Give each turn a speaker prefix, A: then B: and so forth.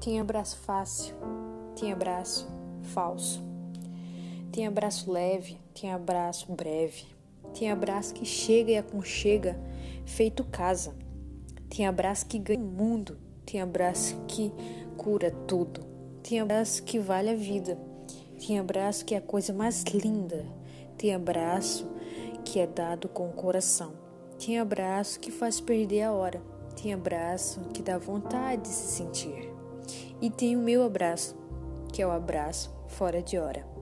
A: Tem abraço fácil, tem abraço falso. Tem abraço leve, tem abraço breve. Tem abraço que chega e aconchega, feito casa. Tem abraço que ganha o mundo, tem abraço que cura tudo. Tem abraço que vale a vida. Tem abraço que é a coisa mais linda. Tem abraço que é dado com o coração. Tem abraço que faz perder a hora. Tem abraço que dá vontade de se sentir. E tem o meu abraço, que é o abraço fora de hora.